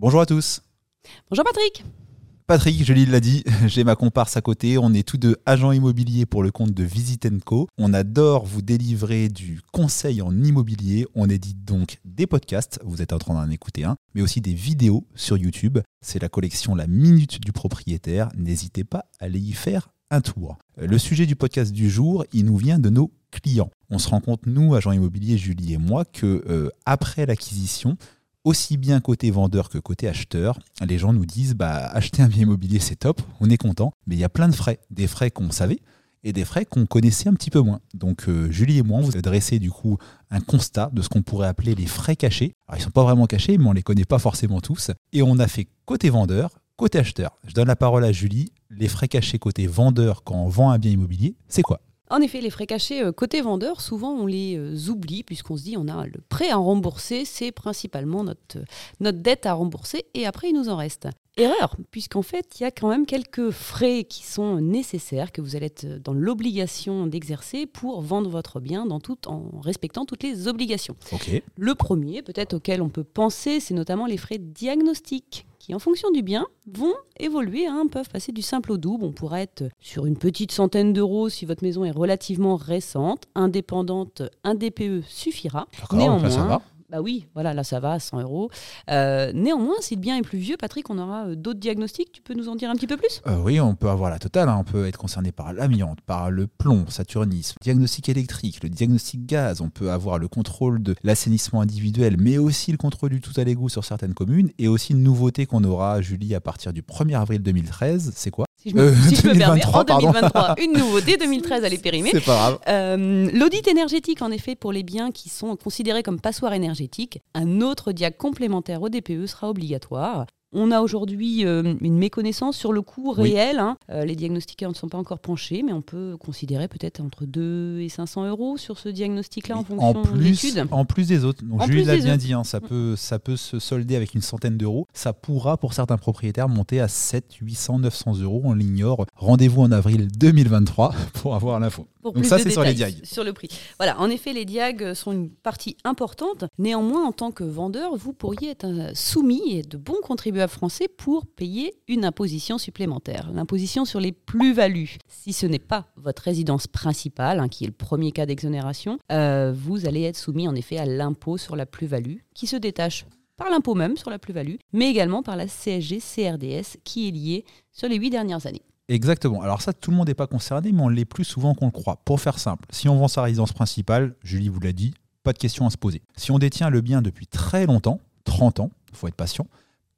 Bonjour à tous. Bonjour Patrick. Patrick, Julie l'a dit, j'ai ma comparse à côté. On est tous deux agents immobiliers pour le compte de Visit Co. On adore vous délivrer du conseil en immobilier. On édite donc des podcasts, vous êtes en train d'en écouter un, mais aussi des vidéos sur YouTube. C'est la collection La Minute du Propriétaire. N'hésitez pas à aller y faire un tour. Le sujet du podcast du jour, il nous vient de nos clients. On se rend compte, nous, agents immobiliers, Julie et moi, que euh, après l'acquisition, aussi bien côté vendeur que côté acheteur, les gens nous disent bah acheter un bien immobilier c'est top, on est content, mais il y a plein de frais, des frais qu'on savait et des frais qu'on connaissait un petit peu moins. Donc euh, Julie et moi, on vous a dressé du coup un constat de ce qu'on pourrait appeler les frais cachés. Alors ils sont pas vraiment cachés, mais on les connaît pas forcément tous. Et on a fait côté vendeur, côté acheteur. Je donne la parole à Julie. Les frais cachés côté vendeur quand on vend un bien immobilier, c'est quoi? En effet, les frais cachés euh, côté vendeur, souvent on les euh, oublie puisqu'on se dit on a le prêt à rembourser, c'est principalement notre, notre dette à rembourser et après il nous en reste. Erreur, puisqu'en fait il y a quand même quelques frais qui sont nécessaires, que vous allez être dans l'obligation d'exercer pour vendre votre bien dans tout, en respectant toutes les obligations. Le premier, peut-être auquel on peut penser, c'est notamment les frais diagnostiques qui, en fonction du bien, vont évoluer, hein, peuvent passer du simple au double. On pourrait être sur une petite centaine d'euros si votre maison est relativement récente, indépendante, un DPE suffira. Néanmoins, ça va. Bah oui, voilà, là ça va, 100 euros. Euh, néanmoins, si le bien est plus vieux, Patrick, on aura euh, d'autres diagnostics. Tu peux nous en dire un petit peu plus? Euh, Oui, on peut avoir la totale. Hein. On peut être concerné par l'amiante, par le plomb, saturnisme, diagnostic électrique, le diagnostic gaz. On peut avoir le contrôle de l'assainissement individuel, mais aussi le contrôle du tout à l'égout sur certaines communes. Et aussi une nouveauté qu'on aura, Julie, à partir du 1er avril 2013, c'est quoi? Si je me, euh, permettre, en 2023, une nouveauté, 2013 elle est périmée. C'est pas grave. Euh, l'audit énergétique, en effet, pour les biens qui sont considérés comme passoires énergétiques, un autre diag complémentaire au DPE sera obligatoire. On a aujourd'hui euh, une méconnaissance sur le coût réel. Hein. Euh, les diagnostiqueurs ne sont pas encore penchés, mais on peut considérer peut-être entre 2 et 500 euros sur ce diagnostic-là en fonction de l'étude. En plus des autres. Donc Julie l'a bien dit, hein, ça, peut, ça peut se solder avec une centaine d'euros. Ça pourra, pour certains propriétaires, monter à 7, 800, 900 euros. On l'ignore. Rendez-vous en avril 2023 pour avoir l'info. Donc ça, c'est sur les diags. Sur le prix. Voilà, en effet, les diags sont une partie importante. Néanmoins, en tant que vendeur, vous pourriez être soumis et de bons contribuables français pour payer une imposition supplémentaire, l'imposition sur les plus-values. Si ce n'est pas votre résidence principale, hein, qui est le premier cas d'exonération, euh, vous allez être soumis en effet à l'impôt sur la plus-value, qui se détache par l'impôt même sur la plus-value, mais également par la CSG-CRDS qui est liée sur les huit dernières années. Exactement. Alors ça, tout le monde n'est pas concerné, mais on l'est plus souvent qu'on le croit. Pour faire simple, si on vend sa résidence principale, Julie vous l'a dit, pas de question à se poser. Si on détient le bien depuis très longtemps, 30 ans, il faut être patient,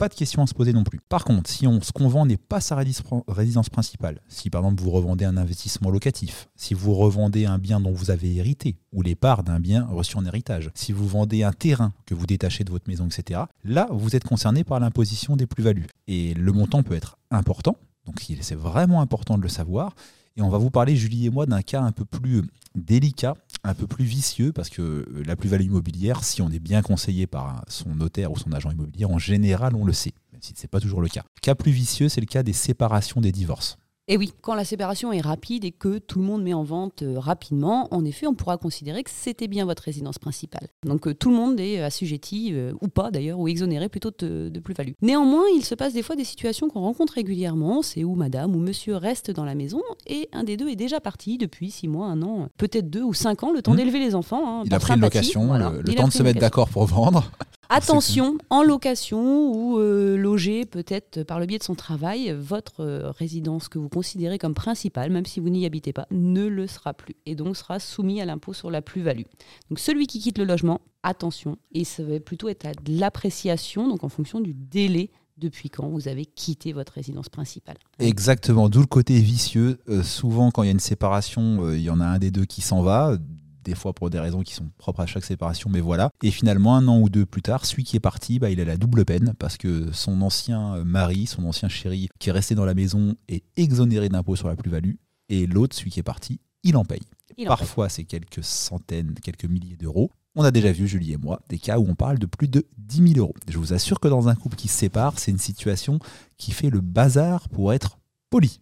pas de question à se poser non plus. Par contre, si on, ce qu'on vend n'est pas sa résidence principale, si par exemple vous revendez un investissement locatif, si vous revendez un bien dont vous avez hérité, ou les parts d'un bien reçu en héritage, si vous vendez un terrain que vous détachez de votre maison, etc., là, vous êtes concerné par l'imposition des plus-values. Et le montant peut être important, donc c'est vraiment important de le savoir. Et on va vous parler, Julie et moi, d'un cas un peu plus délicat, un peu plus vicieux, parce que euh, la plus-value immobilière, si on est bien conseillé par son notaire ou son agent immobilier, en général, on le sait, même si ce n'est pas toujours le cas. Cas plus vicieux, c'est le cas des séparations des divorces. Et oui, quand la séparation est rapide et que tout le monde met en vente euh, rapidement, en effet, on pourra considérer que c'était bien votre résidence principale. Donc euh, tout le monde est assujetti, euh, ou pas d'ailleurs, ou exonéré plutôt de, plus-value. Néanmoins, il se passe des fois des situations qu'on rencontre régulièrement, c'est où madame ou monsieur reste dans la maison et un des deux est déjà parti depuis six mois, un an, peut-être deux ou cinq ans, le temps mmh. d'élever les enfants. Hein, il a pris une location, le, temps de se mettre d'accord pour vendre. Attention, en location ou euh, logé peut-être par le biais de son travail, votre euh, résidence que vous considérez comme principale, même si vous n'y habitez pas, ne le sera plus et donc sera soumis à l'impôt sur la plus-value. Donc celui qui quitte le logement, attention, et ça va plutôt être à de l'appréciation, donc en fonction du délai depuis quand vous avez quitté votre résidence principale. Exactement, d'où le côté vicieux. Euh, souvent, quand il y a une séparation, il y en a un des deux qui s'en va des fois pour des raisons qui sont propres à chaque séparation, mais voilà. Et finalement, un an ou deux plus tard, celui qui est parti, bah, il a la double peine parce que son ancien mari, son ancien chéri qui est resté dans la maison est exonéré d'impôt sur la plus-value, et l'autre, celui qui est parti, il en paye. Parfois, c'est quelques centaines, quelques milliers d'euros. On a déjà vu, Julie et moi, des cas où on parle de plus de 10 000 euros. Je vous assure que dans un couple qui se sépare, c'est une situation qui fait le bazar pour être poli.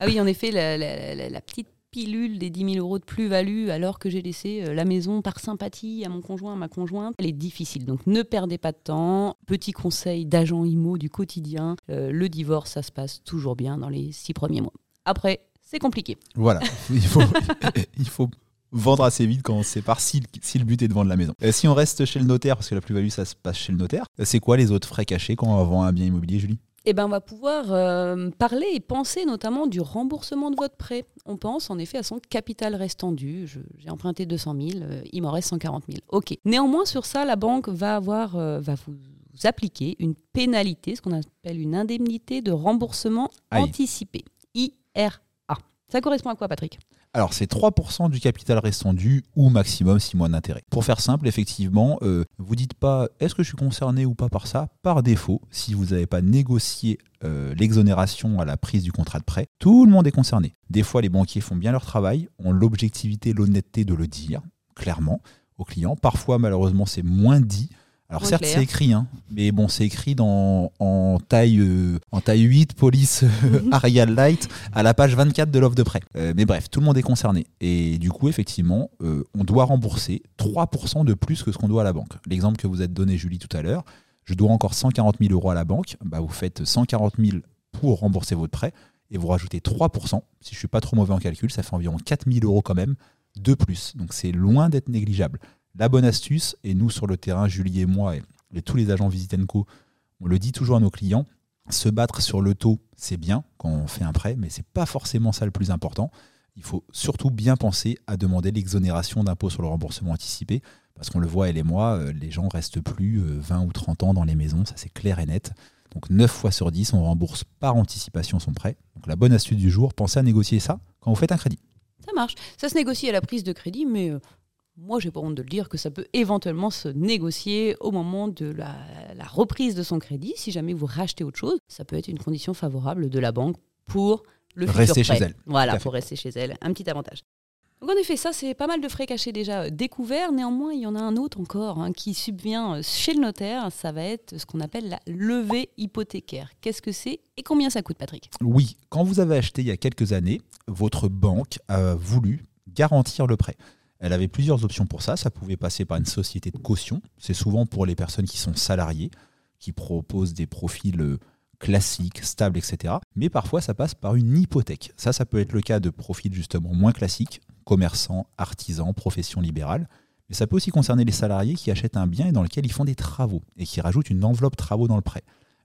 ah oui, en effet, la petite pilule des 10 000 euros de plus-value alors que j'ai laissé euh, la maison par sympathie à mon conjoint, à ma conjointe, elle est difficile. Donc ne perdez pas de temps. Petit conseil d'agent IMO du quotidien, euh, le divorce, ça se passe toujours bien dans les six premiers mois. Après, c'est compliqué. Voilà, il faut, vendre assez vite quand on se sépare si, le but est de vendre la maison. Euh, si on reste chez le notaire, parce que la plus-value, ça se passe chez le notaire, c'est quoi les autres frais cachés quand on vend un bien immobilier, Julie? Eh ben, on va pouvoir euh, parler et penser notamment du remboursement de votre prêt. On pense en effet à son capital restant dû. J'ai emprunté 200 000, euh, il m'en reste 140 000. Ok. Néanmoins, sur ça, la banque va avoir, euh, va vous, vous appliquer une pénalité, ce qu'on appelle une indemnité de remboursement Aïe. anticipé, IRA. Ça correspond à quoi, Patrick? Alors, c'est 3% du capital restant dû ou maximum 6 mois d'intérêt. Pour faire simple, effectivement, euh, vous dites pas est-ce que je suis concerné ou pas par ça Par défaut, si vous n'avez pas négocié euh, l'exonération à la prise du contrat de prêt, tout le monde est concerné. Des fois, les banquiers font bien leur travail, ont l'objectivité, l'honnêteté de le dire clairement aux clients. Parfois, malheureusement, c'est moins dit. Alors certes, clair. c'est écrit, hein, mais bon, c'est écrit dans, en, taille, euh, en taille 8, police euh, Arial Light, à la page 24 de l'offre de prêt. Euh, mais bref, tout le monde est concerné. Et du coup, effectivement, euh, on doit rembourser 3% de plus que ce qu'on doit à la banque. L'exemple que vous êtes donné, Julie, tout à l'heure, je dois encore 140 000 euros à la banque, bah, vous faites 140 000 pour rembourser votre prêt, et vous rajoutez 3%. Si je suis pas trop mauvais en calcul, ça fait environ 4 000 euros quand même de plus. Donc c'est loin d'être négligeable. La bonne astuce, et nous sur le terrain, Julie et moi, et, tous les agents Visit Co, on le dit toujours à nos clients, se battre sur le taux, c'est bien quand on fait un prêt, mais c'est pas forcément ça le plus important. Il faut surtout bien penser à demander l'exonération d'impôt sur le remboursement anticipé, parce qu'on le voit, elle et moi, euh, les gens restent plus euh, 20 ou 30 ans dans les maisons, ça c'est clair et net. Donc 9 fois sur 10, on rembourse par anticipation son prêt. Donc la bonne astuce du jour, pensez à négocier ça quand vous faites un crédit. Ça marche. Ça se négocie à la prise de crédit, mais euh, moi, j'ai pas honte de le dire que ça peut éventuellement se négocier au moment de la, la reprise de son crédit. Si jamais vous rachetez autre chose, ça peut être une condition favorable de la banque pour le futur Rester chez prêt. elle. Tout Voilà, pour rester chez elle. Un petit avantage. Donc en effet, ça, c'est pas mal de frais cachés déjà euh, découverts. Néanmoins, il y en a un autre encore hein, qui subvient euh, chez le notaire. Ça va être ce qu'on appelle la levée hypothécaire. Qu'est-ce que c'est et combien ça coûte, Patrick? Oui, quand vous avez acheté il y a quelques années, votre banque a voulu garantir le prêt. Elle avait plusieurs options pour ça. Ça pouvait passer par une société de caution. C'est souvent pour les personnes qui sont salariées, qui proposent des profils euh, classiques, stables, etc. Mais parfois, ça passe par une hypothèque. Ça, ça peut être le cas de profils justement moins classiques, commerçants, artisans, professions libérales. Mais ça peut aussi concerner les salariés qui achètent un bien et dans lequel ils font des travaux et qui rajoutent une enveloppe travaux dans le prêt.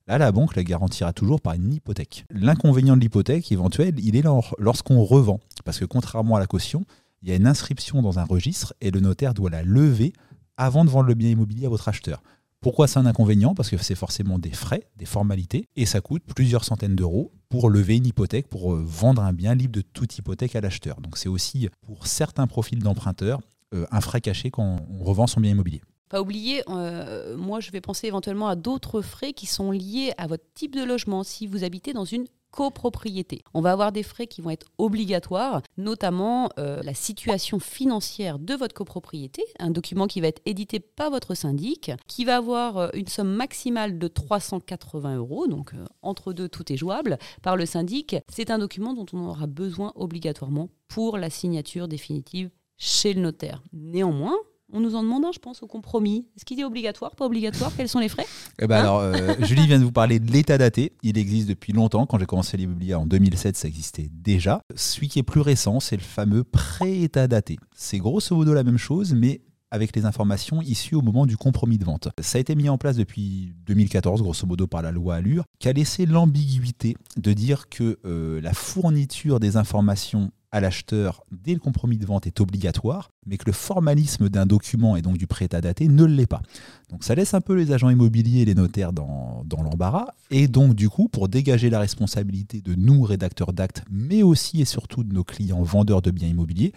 Là, la banque la garantira toujours par une hypothèque. L'inconvénient de l'hypothèque éventuelle, il est lor- lorsqu'on revend. Parce que contrairement à la caution, il y a une inscription dans un registre et le notaire doit la lever avant de vendre le bien immobilier à votre acheteur. Pourquoi c'est un inconvénient? Parce que c'est forcément des frais, des formalités, et ça coûte plusieurs centaines d'euros pour lever une hypothèque, pour euh, vendre un bien libre de toute hypothèque à l'acheteur. Donc c'est aussi, pour certains profils d'emprunteurs, euh, un frais caché quand on revend son bien immobilier. Pas oublier, euh, moi je vais penser éventuellement à d'autres frais qui sont liés à votre type de logement si vous habitez dans une copropriété. On va avoir des frais qui vont être obligatoires, notamment euh, la situation financière de votre copropriété, un document qui va être édité par votre syndic, qui va avoir euh, une somme maximale de 380 euros, donc euh, entre deux tout est jouable, par le syndic. C'est un document dont on aura besoin obligatoirement pour la signature définitive chez le notaire. Néanmoins, on nous en demande un, je pense, au compromis. Est-ce qu'il est obligatoire, pas obligatoire? Quels sont les frais? Eh ben Hein alors, euh, Julie vient de vous parler de l'état daté. Il existe depuis longtemps. Quand j'ai commencé l'immobilier en 2007, ça existait déjà. Celui qui est plus récent, c'est le fameux pré-état daté. C'est grosso modo la même chose, mais avec les informations issues au moment du compromis de vente. Ça a été mis en place depuis 2014, grosso modo par la loi Allure, qui a laissé l'ambiguïté de dire que euh, la fourniture des informations à l'acheteur dès le compromis de vente est obligatoire, mais que le formalisme d'un document et donc du prêt-état daté ne l'est pas. Donc ça laisse un peu les agents immobiliers et les notaires dans, l'embarras. Et donc du coup, pour dégager la responsabilité de nous, rédacteurs d'actes, mais aussi et surtout de nos clients vendeurs de biens immobiliers,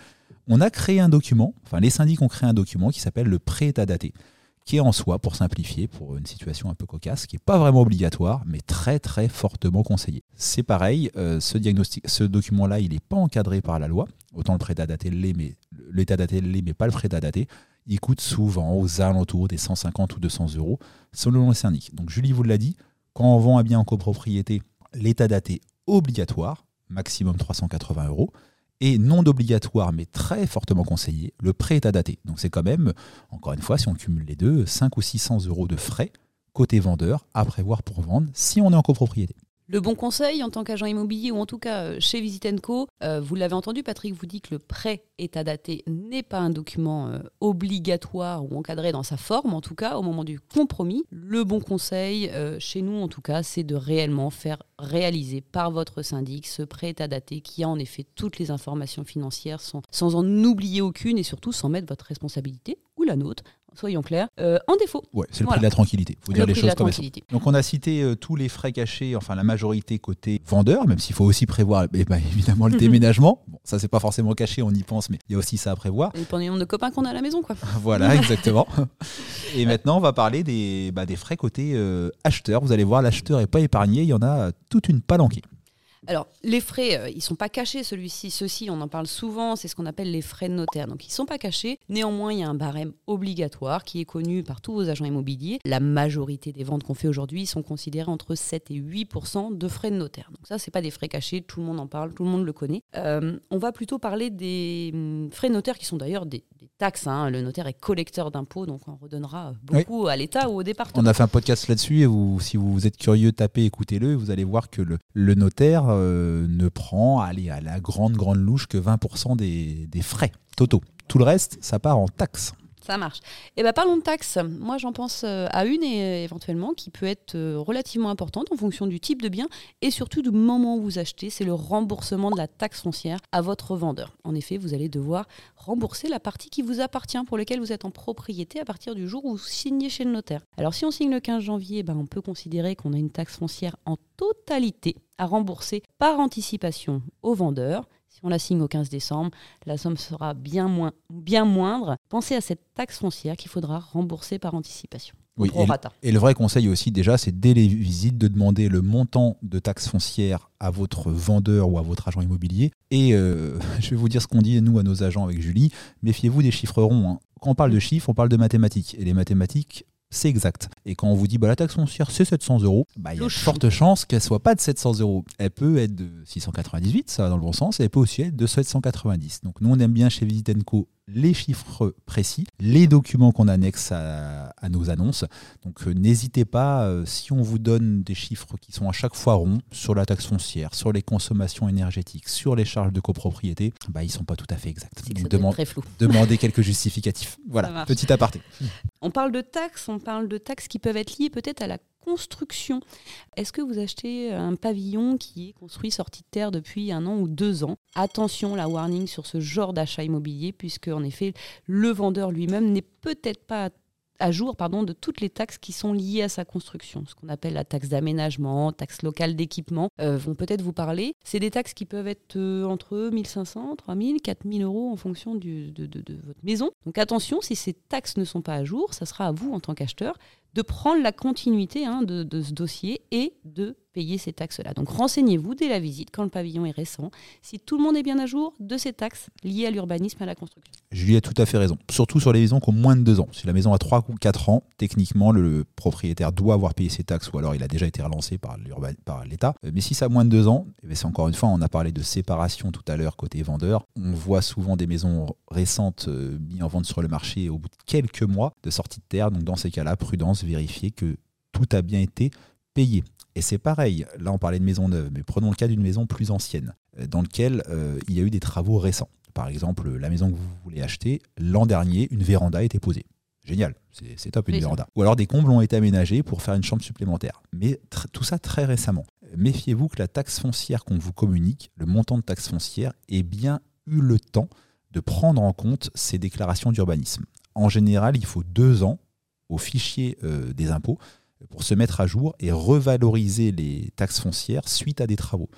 on a créé un document, enfin les syndics ont créé un document qui s'appelle le prêt-état daté, qui est en soi, pour simplifier, pour une situation un peu cocasse, qui n'est pas vraiment obligatoire, mais très très fortement conseillé. C'est pareil, euh, ce, diagnostic, ce document-là, il n'est pas encadré par la loi. Autant le prêt-état daté l'est, mais l'état daté l'est, mais pas le prêt-état daté. Il coûte souvent aux alentours des 150 ou 200 euros, selon le syndic. Donc Julie vous l'a dit, quand on vend un bien en copropriété, l'état daté obligatoire, maximum 380 euros. Et non obligatoire, mais très fortement conseillé, le prêt état daté. Donc c'est quand même, encore une fois, si on cumule les deux, 5 ou 600 euros de frais côté vendeur à prévoir pour vendre si on est en copropriété. Le bon conseil en tant qu'agent immobilier ou en tout cas euh, chez Visit Co, euh, vous l'avez entendu, Patrick vous dit que le prêt état daté n'est pas un document euh, obligatoire ou encadré dans sa forme, en tout cas au moment du compromis. Le bon conseil chez nous en tout cas, c'est de réellement faire réaliser par votre syndic ce prêt état daté qui a en effet toutes les informations financières sans en oublier aucune et surtout sans mettre votre responsabilité ou la nôtre soyons clairs, euh, en défaut. Ouais, c'est le prix de la tranquillité. Faut dire les choses comme elles Donc on a cité euh, tous les frais cachés, enfin la majorité côté vendeur, même s'il faut aussi prévoir eh ben, évidemment le déménagement. Bon, ça c'est pas forcément caché, on y pense, mais il y a aussi ça à prévoir. Nombre de copains qu'on a à la maison, quoi. voilà, exactement. Et maintenant on va parler des, bah, des frais côté euh, acheteur. Vous allez voir, l'acheteur est pas épargné, il y en a toute une palanquée. Alors, les frais, euh, ils ne sont pas cachés, celui-ci, ceux-ci, on en parle souvent, c'est ce qu'on appelle les frais de notaire. Donc, ils ne sont pas cachés. Néanmoins, il y a un barème obligatoire qui est connu par tous vos agents immobiliers. La majorité des ventes qu'on fait aujourd'hui sont considérées entre 7 et 8% de frais de notaire. Donc, ça, ce n'est pas des frais cachés, tout le monde en parle, tout le monde le connaît. Euh, on va plutôt parler des hum, frais de notaire qui sont d'ailleurs des, taxes. Hein. Le notaire est collecteur d'impôts, donc on redonnera beaucoup à l'État ou au département. On a fait un podcast là-dessus et si vous êtes curieux, tapez, écoutez-le, vous allez voir que le notaire euh, ne prend allez, à la grande, grande louche que 20% des, des frais totaux. Tout le reste, ça part en taxes. Ça marche. Et eh ben parlons de taxes. Moi, j'en pense euh, à une et, euh, éventuellement qui peut être relativement importante en fonction du type de bien et surtout du moment où vous achetez. C'est le remboursement de la taxe foncière à votre vendeur. En effet, vous allez devoir rembourser la partie qui vous appartient, pour laquelle vous êtes en propriété à partir du jour où vous signez chez le notaire. Alors, si on signe le 15 janvier, ben, on peut considérer qu'on a une taxe foncière en totalité à rembourser par anticipation au vendeur. Si on la signe au 15 décembre, la somme sera bien, moins, bien moindre. Pensez à cette taxe foncière qu'il faudra rembourser par anticipation. Oui, et le, vrai conseil aussi, déjà, c'est dès les visites de demander le montant de taxe foncière à votre vendeur ou à votre agent immobilier. Et euh, je vais vous dire ce qu'on dit, nous, à nos agents avec Julie. Méfiez-vous des chiffres ronds. Hein. Quand on parle de chiffres, on parle de mathématiques. Et les mathématiques, c'est exact. Et quand on vous dit bah, la taxe foncière c'est 700 euros, bah, il y a de fortes chances qu'elle soit pas de 700 euros. Elle peut être de 698, ça va dans le bon sens, et elle peut aussi être de 790. Donc nous on aime bien chez Visitenco les chiffres précis, les documents qu'on annexe à, nos annonces. Donc euh, n'hésitez pas, euh, si on vous donne des chiffres qui sont à chaque fois ronds sur la taxe foncière, sur les consommations énergétiques, sur les charges de copropriété, bah, ils ne sont pas tout à fait exacts. Donc très flou. demandez quelques justificatifs. Voilà, petit aparté. On parle de taxes, on parle de taxes qui peuvent être liées peut-être à la construction. Est-ce que vous achetez un pavillon qui est construit sorti de terre depuis un an ou deux ans? Attention, la warning sur ce genre d'achat immobilier, puisque en effet, le vendeur lui-même n'est peut-être pas à jour pardon, de toutes les taxes qui sont liées à sa construction. Ce qu'on appelle la taxe d'aménagement, taxe locale d'équipement, euh, vont peut-être vous parler. C'est des taxes qui peuvent être euh, entre 1500, 3000, 4000 euros en fonction de, de, votre maison. Donc attention, si ces taxes ne sont pas à jour, ça sera à vous en tant qu'acheteur de prendre la continuité hein, de, ce dossier et de payer ces taxes-là. Donc renseignez-vous dès la visite, quand le pavillon est récent, si tout le monde est bien à jour de ces taxes liées à l'urbanisme et à la construction. Julie a tout à fait raison, surtout sur les maisons qui ont moins de 2 ans. Si la maison a 3 ou 4 ans, techniquement, le propriétaire doit avoir payé ses taxes ou alors il a déjà été relancé par l'État. Euh, mais si ça a moins de 2 ans, eh c'est encore une fois, on a parlé de séparation tout à l'heure côté vendeur, on voit souvent des maisons récentes euh, mises en vente sur le marché au bout de quelques mois de sortie de terre. Donc dans ces cas-là, prudence, vérifier que tout a bien été payé. Et c'est pareil, là on parlait de maison neuve, mais prenons le cas d'une maison plus ancienne, euh, dans laquelle euh, il y a eu des travaux récents. Par exemple, la maison que vous voulez acheter, l'an dernier, une véranda a été posée. Génial, c'est top une véranda. Ou alors des combles ont été aménagés pour faire une chambre supplémentaire. Mais tout ça très récemment. Méfiez-vous que la taxe foncière qu'on vous communique, le montant de taxe foncière, ait bien eu le temps de prendre en compte ces déclarations d'urbanisme. En général, il faut deux ans au fichier euh, des impôts pour se mettre à jour et revaloriser les taxes foncières suite à des travaux.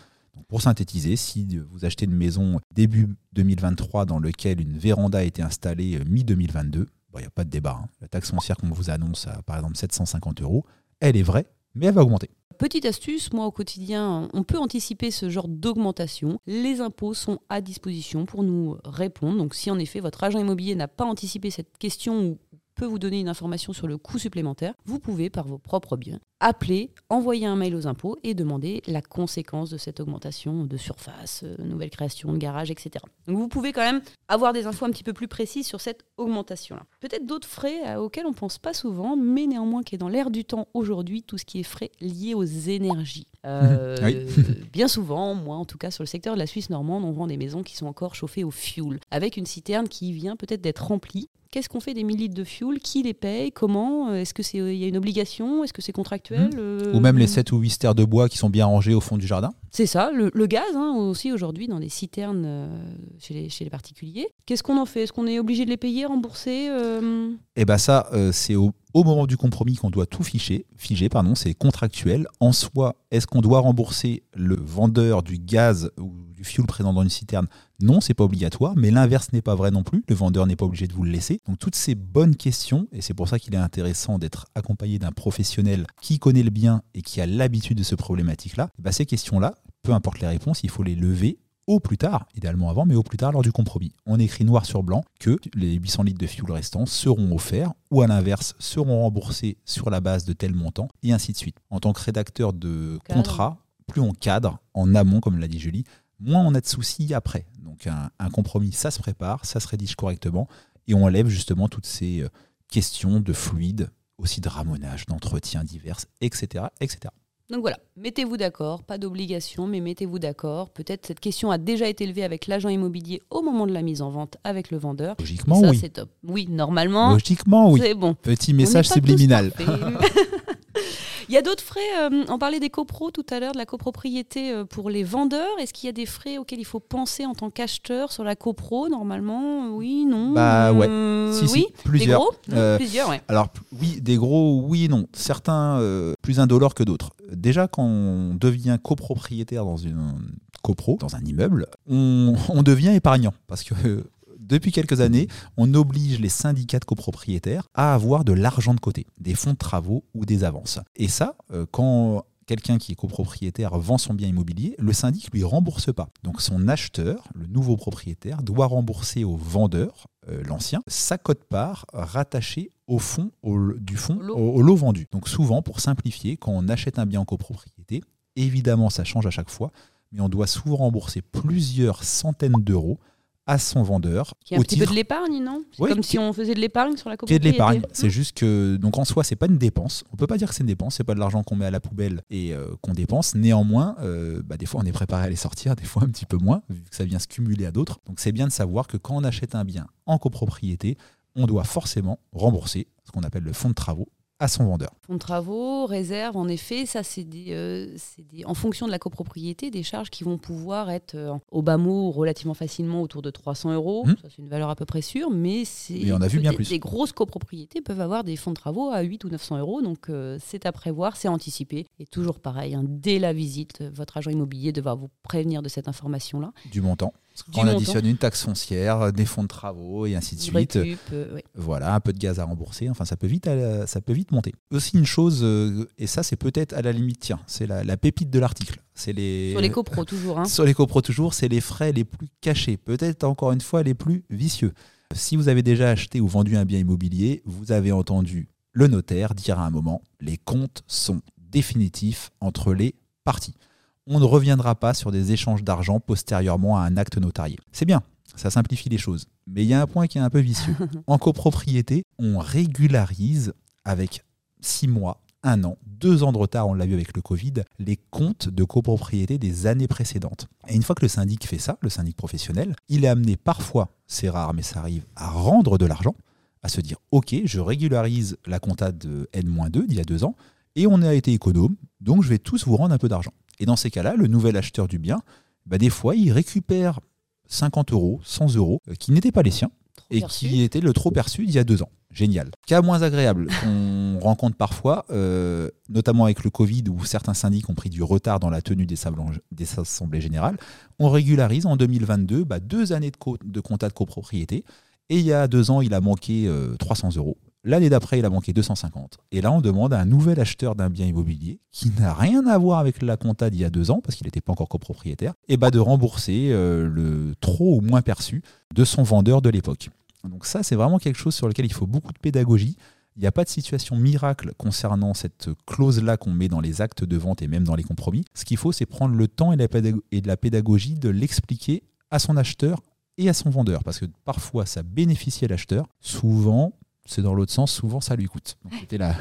pour synthétiser, si vous achetez une maison début 2023 dans laquelle une véranda a été installée euh, mi-2022, il n'y a pas de débat. Hein. La taxe foncière qu'on vous annonce à par exemple 750 euros, elle est vraie, mais elle va augmenter. Petite astuce, moi au quotidien, on peut anticiper ce genre d'augmentation. Les impôts sont à disposition pour nous répondre. Donc si en effet votre agent immobilier n'a pas anticipé cette question ou peut vous donner une information sur le coût supplémentaire, vous pouvez, par vos propres biens, appeler, envoyer un mail aux impôts et demander la conséquence de cette augmentation de surface, euh, nouvelle création de garage, etc. Donc vous pouvez quand même avoir des infos un petit peu plus précises sur cette augmentation-là. Peut-être d'autres frais euh, auxquels on ne pense pas souvent, mais néanmoins qui est dans l'air du temps aujourd'hui, tout ce qui est frais liés aux énergies. Euh, bien souvent, moi en tout cas sur le secteur de la Suisse normande, on vend des maisons qui sont encore chauffées au fuel, avec une citerne qui vient peut-être d'être remplie Qu'est-ce qu'on fait des 1000 litres de fuel? Qui les paye? Comment? Est-ce qu'il y a une obligation? Est-ce que c'est contractuel? Mmh. euh, Ou même les 7 ou 8 stères de bois qui sont bien rangés au fond du jardin. C'est ça, le, gaz hein, aussi aujourd'hui dans les citernes euh, chez, les, chez, les, particuliers. Qu'est-ce qu'on en fait? Est-ce qu'on est obligé de les payer, rembourser euh? Eh bien ça, c'est au, moment du compromis qu'on doit tout figer, figer pardon, c'est contractuel. En soi, est-ce qu'on doit rembourser le vendeur du gaz ou du fuel présent dans une citerne non, c'est pas obligatoire, mais l'inverse n'est pas vrai non plus. Le vendeur n'est pas obligé de vous le laisser. Donc toutes ces bonnes questions, et c'est pour ça qu'il est intéressant d'être accompagné d'un professionnel qui connaît le bien et qui a l'habitude de ce problématique-là, bah ces questions-là, peu importe les réponses, il faut les lever au plus tard, idéalement avant, mais au plus tard lors du compromis. On écrit noir sur blanc que les 800 litres de fuel restants seront offerts ou à l'inverse seront remboursés sur la base de tel montant et ainsi de suite. En tant que rédacteur de contrat, plus on cadre en amont, comme l'a dit Julie, moins on a de soucis après. Donc un, compromis, ça se prépare, ça se rédige correctement, et on enlève justement toutes ces euh, questions de fluide, aussi de ramonage, d'entretien divers, etc., etc. Donc voilà, mettez-vous d'accord, pas d'obligation, mais mettez-vous d'accord. Peut-être cette question a déjà été levée avec l'agent immobilier au moment de la mise en vente avec le vendeur. Logiquement, ça, oui. c'est top. Oui, normalement. Logiquement, oui. C'est bon. Petit message subliminal. Il y a d'autres frais, euh, on parlait des copros tout à l'heure, de la copropriété euh, pour les vendeurs. Est-ce qu'il y a des frais auxquels il faut penser en tant qu'acheteur sur la copro normalement? Oui, non Bah ouais. Euh, si, oui, plusieurs. Des gros Plusieurs, ouais. Alors oui, des gros, oui et non. Certains plus indolores que d'autres. Déjà, quand on devient copropriétaire dans une copro, dans un immeuble, on, on devient épargnant parce que depuis quelques années, on oblige les syndicats de copropriétaires à avoir de l'argent de côté, des fonds de travaux ou des avances. Et ça, euh, quand quelqu'un qui est copropriétaire vend son bien immobilier, le syndic lui rembourse pas. Donc son acheteur, le nouveau propriétaire, doit rembourser au vendeur, euh, l'ancien, sa cote-part rattachée au fond du fonds, au, lot vendu. Donc souvent, pour simplifier, quand on achète un bien en copropriété, évidemment ça change à chaque fois, mais on doit souvent rembourser plusieurs centaines d'euros à son vendeur. Qui est un petit peu de l'épargne, non? C'est comme si on faisait de l'épargne sur la copropriété. De l'épargne. C'est juste que, donc en soi, c'est pas une dépense. On peut pas dire que c'est une dépense. C'est pas de l'argent qu'on met à la poubelle et euh, qu'on dépense. Néanmoins, euh, bah, des fois, on est préparé à les sortir, des fois un petit peu moins, vu que ça vient se cumuler à d'autres. Donc c'est bien de savoir que quand on achète un bien en copropriété, on doit forcément rembourser ce qu'on appelle le fonds de travaux à son vendeur. Fonds de travaux, réserve, en effet, ça c'est euh, des, en fonction de la copropriété, des charges qui vont pouvoir être euh, au bas mot relativement facilement autour de 300 euros. Mmh. Ça c'est une valeur à peu près sûre, mais c'est. on a vu bien des, plus. Des grosses copropriétés peuvent avoir des fonds de travaux à 8 ou 900 euros, donc euh, c'est à prévoir, c'est anticipé. Et toujours pareil, hein, dès la visite, votre agent immobilier devra vous prévenir de cette information-là. Du montant. On additionne une taxe foncière, des fonds de travaux et ainsi de suite. Voilà, un peu de gaz à rembourser. Enfin, ça peut vite, ça peut vite monter. Aussi une chose, euh, et ça c'est peut-être à la limite, tiens, c'est la, pépite de l'article. C'est les sur les copros toujours. Hein. Sur les copros toujours, c'est les frais les plus cachés, peut-être encore une fois les plus vicieux. Si vous avez déjà acheté ou vendu un bien immobilier, vous avez entendu le notaire dire à un moment les comptes sont définitifs entre les parties. On ne reviendra pas sur des échanges d'argent postérieurement à un acte notarié. C'est bien, ça simplifie les choses. Mais il y a un point qui est un peu vicieux. En copropriété, on régularise avec six mois, un an, deux ans de retard, on l'a vu avec le Covid, les comptes de copropriété des années précédentes. Et une fois que le syndic fait ça, le syndic professionnel, il est amené parfois, c'est rare mais ça arrive, à rendre de l'argent, à se dire ok, je régularise la compta de N-2 d'il y a deux ans, et on a été économe, donc je vais tous vous rendre un peu d'argent. Et dans ces cas-là, le nouvel acheteur du bien, bah, des fois, il récupère 50 euros, 100 euros, euh, qui n'étaient pas les siens, et qui étaient le trop perçu d'il y a deux ans génial. Cas moins agréable qu'on rencontre parfois, euh, notamment avec le Covid où certains syndics ont pris du retard dans la tenue des, assemblées générales, on régularise en 2022 bah, deux années de, de compta de copropriété. Et il y a deux ans, il a manqué 300 euh, euros. L'année d'après, il a manqué 250. Et là, on demande à un nouvel acheteur d'un bien immobilier qui n'a rien à voir avec la compta d'il y a deux ans, parce qu'il n'était pas encore copropriétaire, et bah de rembourser euh, le trop ou moins perçu de son vendeur de l'époque. Donc ça, c'est vraiment quelque chose sur lequel il faut beaucoup de pédagogie. Il n'y a pas de situation miracle concernant cette clause-là qu'on met dans les actes de vente et même dans les compromis. Ce qu'il faut, c'est prendre le temps et de la pédagogie de l'expliquer à son acheteur et à son vendeur. Parce que parfois, ça bénéficie à l'acheteur. Souvent, c'est dans l'autre sens, souvent ça lui coûte. C'était la,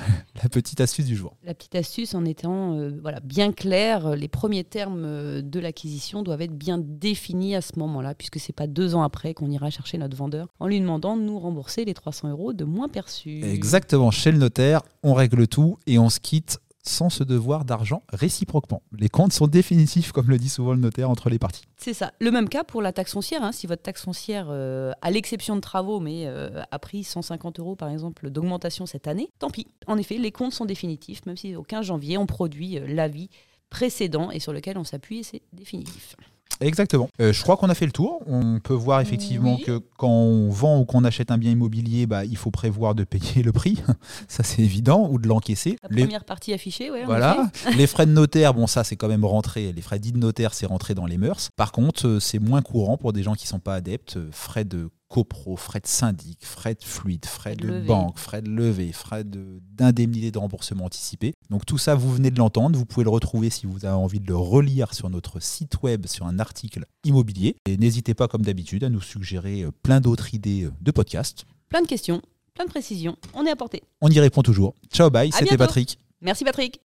petite astuce du jour. La petite astuce en étant euh, voilà, bien clair, les premiers termes euh, de l'acquisition doivent être bien définis à ce moment-là, puisque ce n'est pas deux ans après qu'on ira chercher notre vendeur en lui demandant de nous rembourser les 300 euros de moins perçus. Exactement, chez le notaire, on règle tout et on se quitte sans ce devoir d'argent réciproquement. Les comptes sont définitifs, comme le dit souvent le notaire, entre les parties. C'est ça. Le même cas pour la taxe foncière. Hein. Si votre taxe foncière, euh, à l'exception de travaux, mais euh, a pris 150 euros par exemple d'augmentation cette année, tant pis. En effet, les comptes sont définitifs, même si au 15 janvier, on produit euh, l'avis précédent et sur lequel on s'appuie et c'est définitif. Exactement. Euh, je crois qu'on a fait le tour. On peut voir effectivement que quand on vend ou qu'on achète un bien immobilier, bah, il faut prévoir de payer le prix. ça, c'est évident, ou de l'encaisser. La première partie affichée, oui. Voilà. les frais de notaire, bon, ça, c'est quand même rentré. Les frais dits de notaire, c'est rentré dans les mœurs. Par contre, euh, c'est moins courant pour des gens qui ne sont pas adeptes. Euh, frais de copro, frais de syndic, frais de fluide, frais de, banque, frais de levée, frais d'indemnité de, remboursement anticipé. Donc tout ça, vous venez de l'entendre. Vous pouvez le retrouver si vous avez envie de le relire sur notre site web, sur un article immobilier. Et n'hésitez pas, comme d'habitude, à nous suggérer euh, plein d'autres idées euh, de podcasts. Plein de questions, plein de précisions. On est à portée. On y répond toujours. Ciao, bye. C'était Patrick. Merci Patrick.